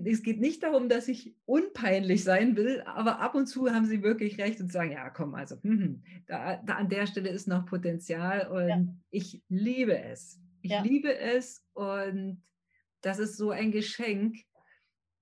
es geht nicht darum, dass ich unpeinlich sein will, aber ab und zu haben sie wirklich recht und sagen, ja, komm, also hm, hm, da, da an der Stelle ist noch Potenzial und ja. ich liebe es. Ich ja. liebe es und das ist so ein Geschenk,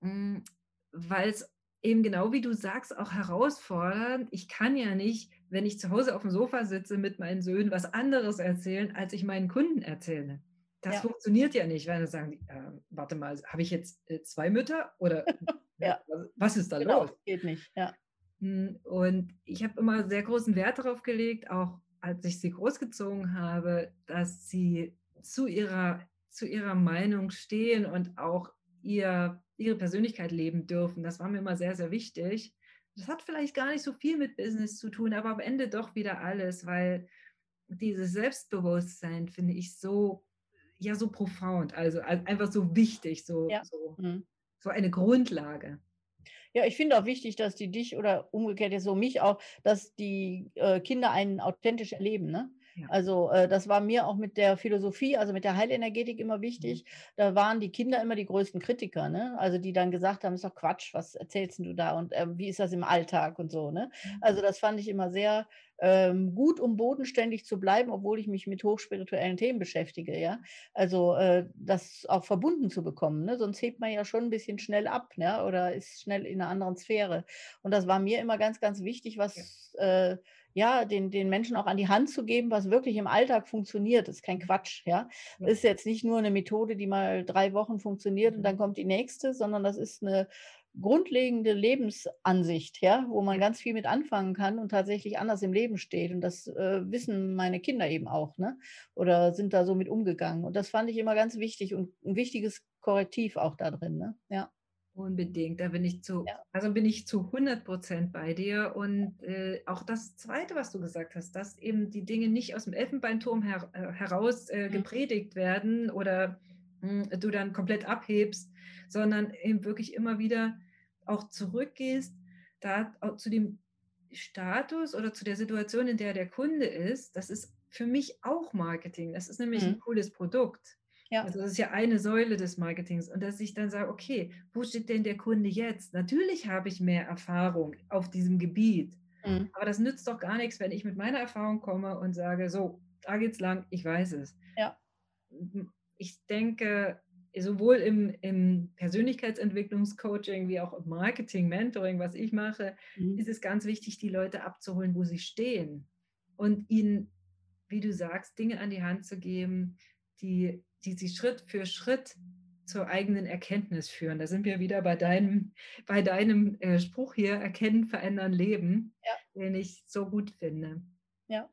hm, weil es eben genau wie du sagst, auch herausfordernd. Ich kann ja nicht, wenn ich zu Hause auf dem Sofa sitze mit meinen Söhnen, was anderes erzählen, als ich meinen Kunden erzähle. Das ja. funktioniert ja nicht, wenn sie sagen, äh, warte mal, habe ich jetzt äh, zwei Mütter oder ja. was, was, ist da genau, los? Geht nicht, ja. Hm, und ich habe immer sehr großen Wert darauf gelegt, auch als ich sie großgezogen habe, dass sie zu ihrer, zu ihrer Meinung stehen und auch ihr, ihre Persönlichkeit leben dürfen. Das war mir immer sehr, sehr wichtig. Das hat vielleicht gar nicht so viel mit Business zu tun, aber am Ende doch wieder alles, weil dieses Selbstbewusstsein finde ich so ja so profound, also einfach so wichtig, so, ja. so, mhm. so eine Grundlage. Ja, ich finde auch wichtig, dass die dich oder umgekehrt jetzt so mich auch, dass die äh, Kinder einen authentisch erleben. Ne? Ja. Also äh, das war mir auch mit der Philosophie, also mit der Heilenergetik immer wichtig. Mhm. Da waren die Kinder immer die größten Kritiker, ne? Also die dann gesagt haben, ist doch Quatsch, was erzählst du da und äh, wie ist das im Alltag und so, ne? Mhm. Also das fand ich immer sehr ähm, gut, um bodenständig zu bleiben, obwohl ich mich mit hochspirituellen Themen beschäftige, ja. Also äh, das auch verbunden zu bekommen, ne? Sonst hebt man ja schon ein bisschen schnell ab, ne? Oder ist schnell in einer anderen Sphäre. Und das war mir immer ganz, ganz wichtig, was ja. äh, ja, den, den Menschen auch an die Hand zu geben, was wirklich im Alltag funktioniert. Das ist kein Quatsch, ja. ja. Ist jetzt nicht nur eine Methode, die mal drei Wochen funktioniert und dann mhm. kommt die nächste, sondern das ist eine grundlegende Lebensansicht, ja, wo man ganz viel mit anfangen kann und tatsächlich anders im Leben steht. Und das äh, wissen meine Kinder eben auch, ne? Oder sind da so mit umgegangen. Und das fand ich immer ganz wichtig und ein wichtiges Korrektiv auch da drin, ne? Ja. Unbedingt, da bin ich zu, ja. also bin ich zu 100 Prozent bei dir. Und äh, auch das Zweite, was du gesagt hast, dass eben die Dinge nicht aus dem Elfenbeinturm her, äh, heraus äh, mhm. gepredigt werden oder mh, hm, du dann komplett abhebst, sondern eben wirklich immer wieder auch zurückgehst, da zu dem Status oder zu der Situation, in der der Kunde ist. Das ist für mich auch Marketing. Das ist nämlich mhm. ein cooles Produkt. Ja. Also das ist ja eine Säule des Marketings. Und dass ich dann sage, okay, wo steht denn der Kunde jetzt? Natürlich habe ich mehr Erfahrung auf diesem Gebiet. Mhm. Aber das nützt doch gar nichts, wenn ich mit meiner Erfahrung komme und sage, so, da geht's lang, ich weiß es. Ja. Ich denke, sowohl im, im Persönlichkeitsentwicklungscoaching wie auch im Marketing, Mentoring, was ich mache, mhm. ist es ganz wichtig, die Leute abzuholen, wo sie stehen und ihnen, wie du sagst, Dinge an die Hand zu geben, die die sie Schritt für Schritt zur eigenen Erkenntnis führen. Da sind wir wieder bei deinem, bei deinem äh, Spruch hier, erkennen, verändern, leben, ja. den ich so gut finde. Ja.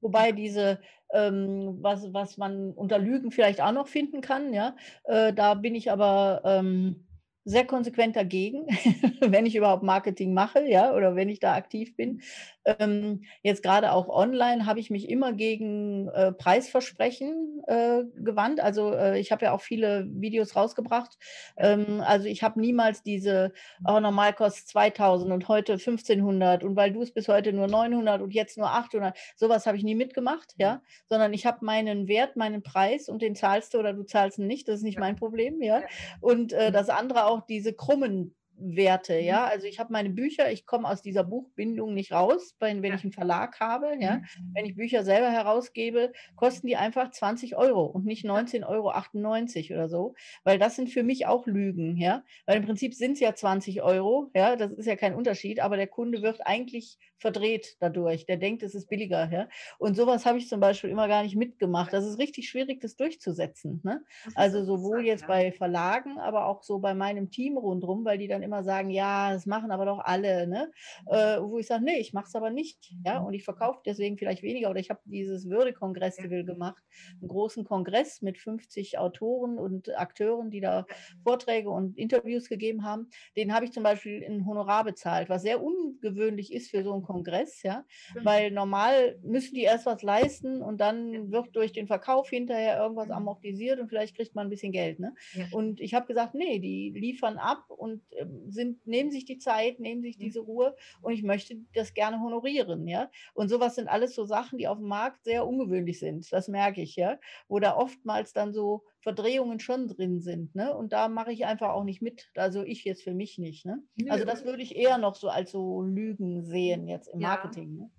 Wobei diese, ähm, was, was man unter Lügen vielleicht auch noch finden kann, ja, äh, da bin ich aber ähm, sehr konsequent dagegen, wenn ich überhaupt Marketing mache, ja, oder wenn ich da aktiv bin. Ähm, jetzt gerade auch online habe ich mich immer gegen äh, Preisversprechen äh, gewandt. Also äh, ich habe ja auch viele Videos rausgebracht. Ähm, also ich habe niemals diese, oh, normal kostet 2000 und heute 1500 und weil du es bis heute nur 900 und jetzt nur 800, sowas habe ich nie mitgemacht, ja, sondern ich habe meinen Wert, meinen Preis und den zahlst du oder du zahlst ihn nicht, das ist nicht mein Problem, ja. Und äh, das andere auch diese krummen Werte, mhm. ja. Also ich habe meine Bücher, ich komme aus dieser Buchbindung nicht raus, wenn, wenn ja. ich einen Verlag habe, ja. Mhm. Wenn ich Bücher selber herausgebe, kosten die einfach 20 Euro und nicht 19,98 Euro oder so, weil das sind für mich auch Lügen, ja. Weil im Prinzip sind es ja 20 Euro, ja, das ist ja kein Unterschied, aber der Kunde wird eigentlich verdreht dadurch. Der denkt, es ist billiger, ja. Und sowas habe ich zum Beispiel immer gar nicht mitgemacht. Das ist richtig schwierig, das durchzusetzen. Ne? Also sowohl jetzt bei Verlagen, aber auch so bei meinem Team rundherum, weil die dann immer immer sagen, ja, das machen aber doch alle, ne? Äh, wo ich sage, nee, ich mache es aber nicht, ja, und ich verkaufe deswegen vielleicht weniger. Oder ich habe dieses Würde-Kongress-Festival gemacht, einen großen Kongress mit 50 Autoren und Akteuren, die da Vorträge und Interviews gegeben haben. Den habe ich zum Beispiel in Honorar bezahlt, was sehr ungewöhnlich ist für so einen Kongress, ja, weil normal müssen die erst was leisten und dann wird durch den Verkauf hinterher irgendwas amortisiert und vielleicht kriegt man ein bisschen Geld, ne? Und ich habe gesagt, nee, die liefern ab und ähm, sind, nehmen sich die Zeit, nehmen sich diese Ruhe und ich möchte das gerne honorieren, ja. Und sowas sind alles so Sachen, die auf dem Markt sehr ungewöhnlich sind. Das merke ich, ja, wo da oftmals dann so Verdrehungen schon drin sind, ne? Und da mache ich einfach auch nicht mit. Also ich jetzt für mich nicht, ne? Also das würde ich eher noch so als so Lügen sehen jetzt im Marketing. Ja. Ne?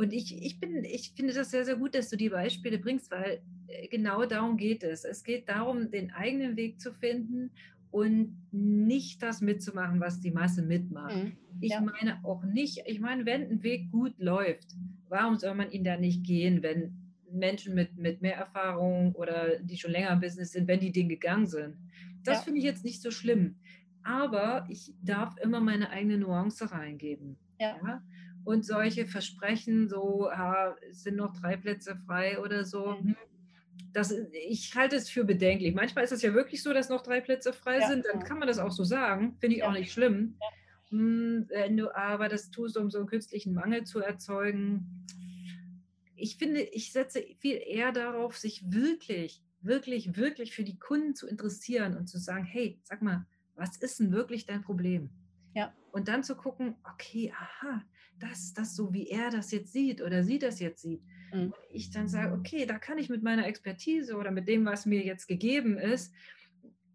Und ich, ich, bin, ich finde das sehr, sehr gut, dass du die Beispiele bringst, weil äh, genau darum geht es. Es geht darum, den eigenen Weg zu finden und nicht das mitzumachen, was die Masse mitmacht. Mhm. Ich ja. meine auch nicht, ich meine, wenn ein Weg gut läuft, warum soll man ihn da nicht gehen, wenn Menschen mit, mit mehr Erfahrung oder die schon länger im Business sind, wenn die den gegangen sind? Das ja. finde ich jetzt nicht so schlimm. Aber ich darf immer meine eigene Nuance reingeben. Ja. ja? Und solche Versprechen, so ah, es sind noch drei Plätze frei oder so, mhm. Das, ich halte es für bedenklich. Manchmal ist es ja wirklich so, dass noch drei Plätze frei ja. sind, dann kann man das auch so sagen. Finde ich ja. auch nicht schlimm. Ja. Hm, wenn du aber das tust, um so einen künstlichen Mangel zu erzeugen. Ich finde, ich setze viel eher darauf, sich wirklich, wirklich, wirklich für die Kunden zu interessieren und zu sagen, hey, sag mal, was ist denn wirklich dein Problem? Ja. Und dann zu gucken, okay, aha, das, das so, wie er das jetzt sieht oder sie das jetzt sieht. Mhm. Ich dann sage, okay, da kann ich mit meiner Expertise oder mit dem, was mir jetzt gegeben ist,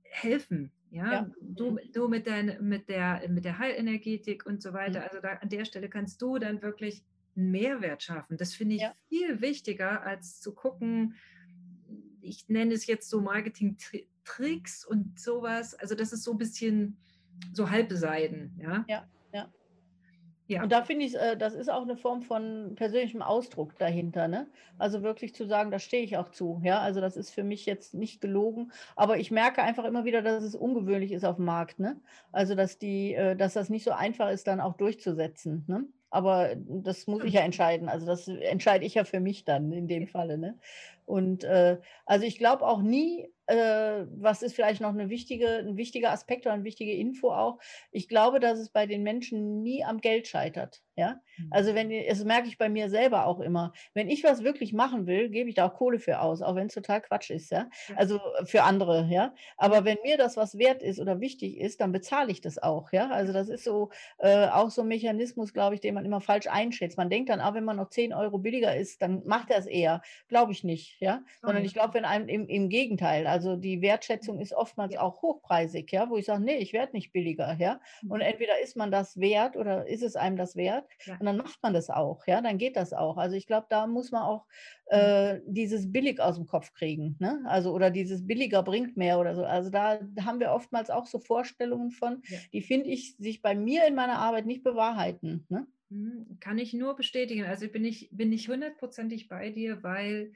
helfen. Ja, ja. Du, du mit, dein, mit, der, mit der Heilenergetik und so weiter. Mhm. Also da, an der Stelle kannst du dann wirklich einen Mehrwert schaffen. Das finde ich ja. viel wichtiger, als zu gucken, ich nenne es jetzt so Marketing-Tricks und sowas. Also das ist so ein bisschen so halbseiden. Ja, ja. Ja. Und da finde ich, äh, das ist auch eine Form von persönlichem Ausdruck dahinter. Ne? Also wirklich zu sagen, da stehe ich auch zu. Ja, also das ist für mich jetzt nicht gelogen, aber ich merke einfach immer wieder, dass es ungewöhnlich ist auf dem Markt. Ne? Also dass die, äh, dass das nicht so einfach ist, dann auch durchzusetzen. Ne? Aber das muss ich ja entscheiden. Also das entscheide ich ja für mich dann in dem Falle. Ne? Und äh, also ich glaube auch nie, äh, was ist vielleicht noch eine wichtige, ein wichtiger Aspekt oder eine wichtige Info auch. Ich glaube, dass es bei den Menschen nie am Geld scheitert. Ja, mhm. also wenn, das merke ich bei mir selber auch immer. Wenn ich was wirklich machen will, gebe ich da auch Kohle für aus, auch wenn es total Quatsch ist, ja. Also für andere, ja. Aber wenn mir das was wert ist oder wichtig ist, dann bezahle ich das auch, ja. Also das ist so äh, auch so ein Mechanismus, glaube ich, den man immer falsch einschätzt. Man denkt dann, auch wenn man noch 10 Euro billiger ist, dann macht er es eher. Glaube ich nicht, ja. Sondern ich glaube, wenn einem im, im Gegenteil, also die Wertschätzung ist oftmals auch hochpreisig, ja, wo ich sage, nee, ich werde nicht billiger, ja. Und mhm. entweder ist man das wert oder ist es einem das wert ja. Und dann macht man das auch, ja, dann geht das auch. Also ich glaube, da muss man auch mhm. äh, dieses billig aus dem Kopf kriegen, ne? Also oder dieses billiger bringt mehr oder so. Also da haben wir oftmals auch so Vorstellungen von, ja. die finde ich sich bei mir in meiner Arbeit nicht bewahrheiten. Ne? Mhm, kann ich nur bestätigen. Also bin ich, bin ich hundertprozentig bei dir, weil hm,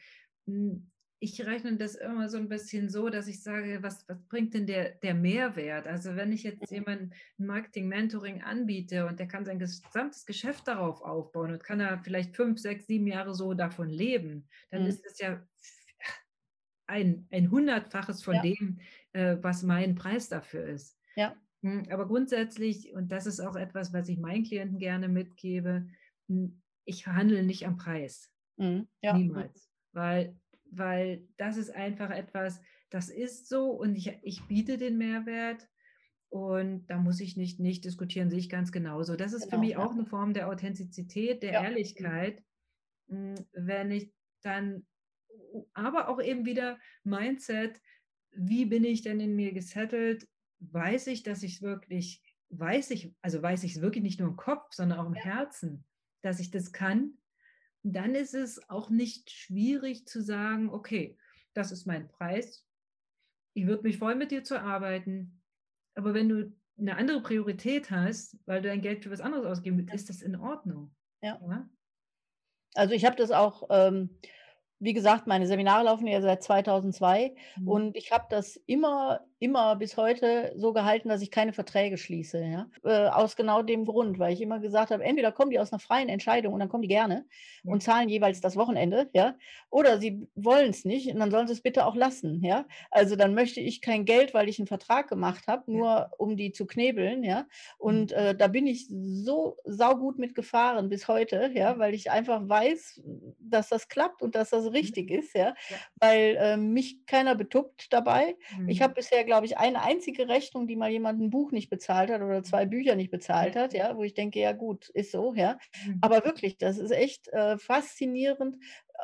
ich rechne das immer so ein bisschen so, dass ich sage, was, was bringt denn der, der Mehrwert? Also wenn ich jetzt jemandem ein Marketing-Mentoring anbiete und der kann sein gesamtes Geschäft darauf aufbauen und kann er vielleicht fünf, sechs, sieben Jahre so davon leben, dann mhm. ist es ja ein, ein Hundertfaches von ja. dem, äh, was mein Preis dafür ist. Ja. Hm, aber grundsätzlich, und das ist auch etwas, was ich meinen Klienten gerne mitgebe, hm, ich handle nicht am Preis. Mhm. Ja. Niemals. Weil weil das ist einfach etwas, das ist so und ich, ich biete den Mehrwert und da muss ich nicht, nicht diskutieren, sehe ich ganz genauso. Das ist genau, für mich ja. auch eine Form der Authentizität, der ja. Ehrlichkeit, hm, wenn ich dann, aber auch eben wieder Mindset, wie bin ich denn in mir gesettelt? Weiß ich, dass ich es wirklich, weiß ich, also weiß ich es wirklich nicht nur im Kopf, sondern auch im Herzen, dass ich das kann dann ist es auch nicht schwierig zu sagen, okay, das ist mein Preis. Ich würde mich freuen, mit dir zu arbeiten. Aber wenn du eine andere Priorität hast, weil du dein Geld für was anderes ausgeben willst, ist das in Ordnung. Ja. ja? Also ich habe das auch ähm, wie gesagt, meine Seminare laufen ja seit 2002 Mhm. und ich habe das immer immer bis heute so gehalten, dass ich keine Verträge schließe, ja. Äh, aus genau dem Grund, weil ich immer gesagt habe, entweder kommen die aus 'ner freien Entscheidung und dann kommen die gerne Ja. und zahlen jeweils das Wochenende, ja, oder sie wollen's nicht und dann sollen sie's bitte auch lassen, ja. Also, dann möchte ich kein Geld, weil ich 'n Vertrag gemacht habe, Ja. nur um die zu knebeln, ja. Mhm. Und, äh, da bin ich so saugut mit gefahren bis heute, ja, Mhm. weil ich einfach weiß, dass das klappt und dass das Mhm. richtig ist, ja, Ja. weil, ähm, mich keiner betuppt dabei. Ich Mhm. habe bisher, glaube ich, eine einzige Rechnung, die mal jemand 'n Buch nicht bezahlt hat oder 2 Bücher nicht bezahlt hat, ja, wo ich denke: „Ja gut, ist so“, ja. Mhm. Aber wirklich, das ist echt, äh, faszinierend,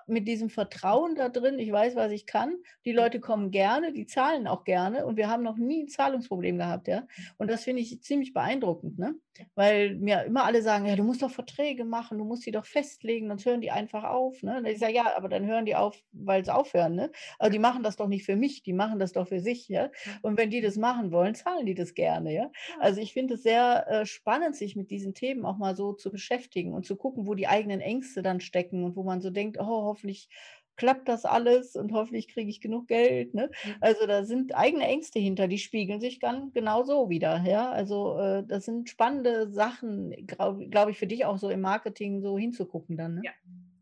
mit diesem Vertrauen da drin. Ich weiß, was ich kann. Die. Leute kommen gerne, die zahlen auch gerne und wir haben noch nie 'n Zahlungsproblem gehabt, ja. Und das finde ich ziemlich beeindruckend, ne? Weil mir immer alle sagen: „Ja, du musst doch Verträge machen, du musst die doch festlegen, sonst hören die einfach auf“, ne? Und ich sage: „Ja, aber dann hören die auf, weil sie aufhören, ne? Aber die machen das doch nicht für mich, die machen das doch für sich, ja? Und wenn die das machen wollen, zahlen die das gerne, ja?“ Ja. Also, ich finde es sehr, äh, spannend, sich mit diesen Themen auch mal so zu beschäftigen und zu gucken, wo die eigenen Ängste dann stecken und wo man so denkt: „Oh, hoffentlich klappt das alles und hoffentlich kriege ich genug Geld“, ne? Also, da sind eigene Ängste hinter, die spiegeln sich dann genauso wider, ja? Also, äh, das sind spannende Sachen, glaube ich, für dich auch so im Marketing so hinzugucken dann, ne? Ja.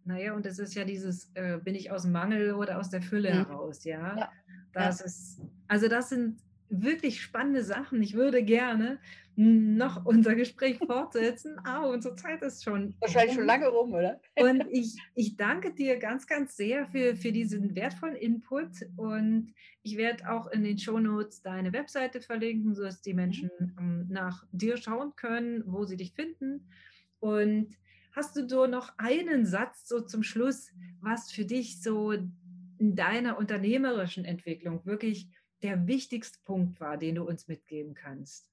Na ja, und das ist ja dieses, äh, bin ich aus'm Mangel oder aus der Fülle Mhm. heraus, ja? Ja. Das Ja. ist also, das sind wirklich spannende Sachen. Ich würde gerne noch unser Gespräch fortsetzen, aber unsere Zeit ist schon Wahrscheinlich schon lange rum, oder? Und ich ich danke dir ganz, ganz sehr für für diesen wertvollen Input und ich werde auch in den Shownotes deine Webseite verlinken, sodass die Mhm. Menschen, ähm, nach dir schauen können, wo sie dich finden. Und hast du so noch einen Satz so zum Schluss, was für dich so in deiner unternehmerischen Entwicklung wirklich der wichtigste Punkt war, den du uns mitgeben kannst?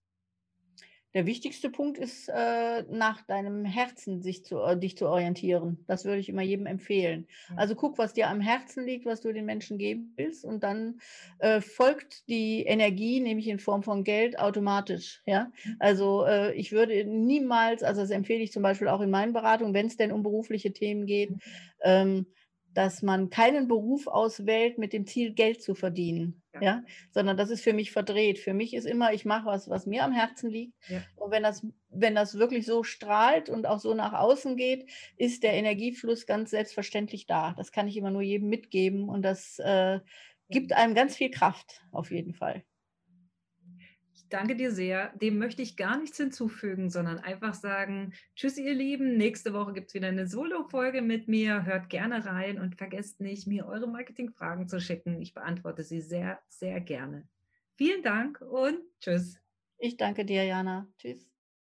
Der wichtigste Punkt ist, äh, nach deinem Herzen sich zu äh, dich zu orientieren. Das würde ich immer jedem empfehlen. Mhm. Also, guck, was dir am Herzen liegt, was du den Menschen geben willst und dann, äh, folgt die Energie, nämlich in Form von Geld, automatisch, ja? Mhm. Also, äh, ich würde niemals also, das empfehle ich zum Beispiel auch in meinen Beratungen, wenn's denn um berufliche Themen geht, Mhm. ähm, dass man keinen Beruf auswählt mit dem Ziel, Geld zu verdienen, Ja. ja? Sondern das ist für mich verdreht. Für mich ist immer, ich mache was, was mir am Herzen liegt. Ja. Und wenn das wenn das wirklich so strahlt und auch so nach außen geht, ist der Energiefluss ganz selbstverständlich da. Das kann ich immer nur jedem mitgeben und das, äh, gibt einem ganz viel Kraft, auf jeden Fall. Danke dir sehr. Dem möchte ich gar nichts hinzufügen, sondern einfach sagen: „Tschüss, ihr Lieben. Nächste Woche gibt's wieder 'ne Solofolge mit mir. Hört gerne rein und vergesst nicht, mir eure Marketingfragen zu schicken. Ich beantworte sie sehr, sehr gerne.“ Vielen Dank und tschüss. Ich danke dir, Jana. Tschüss.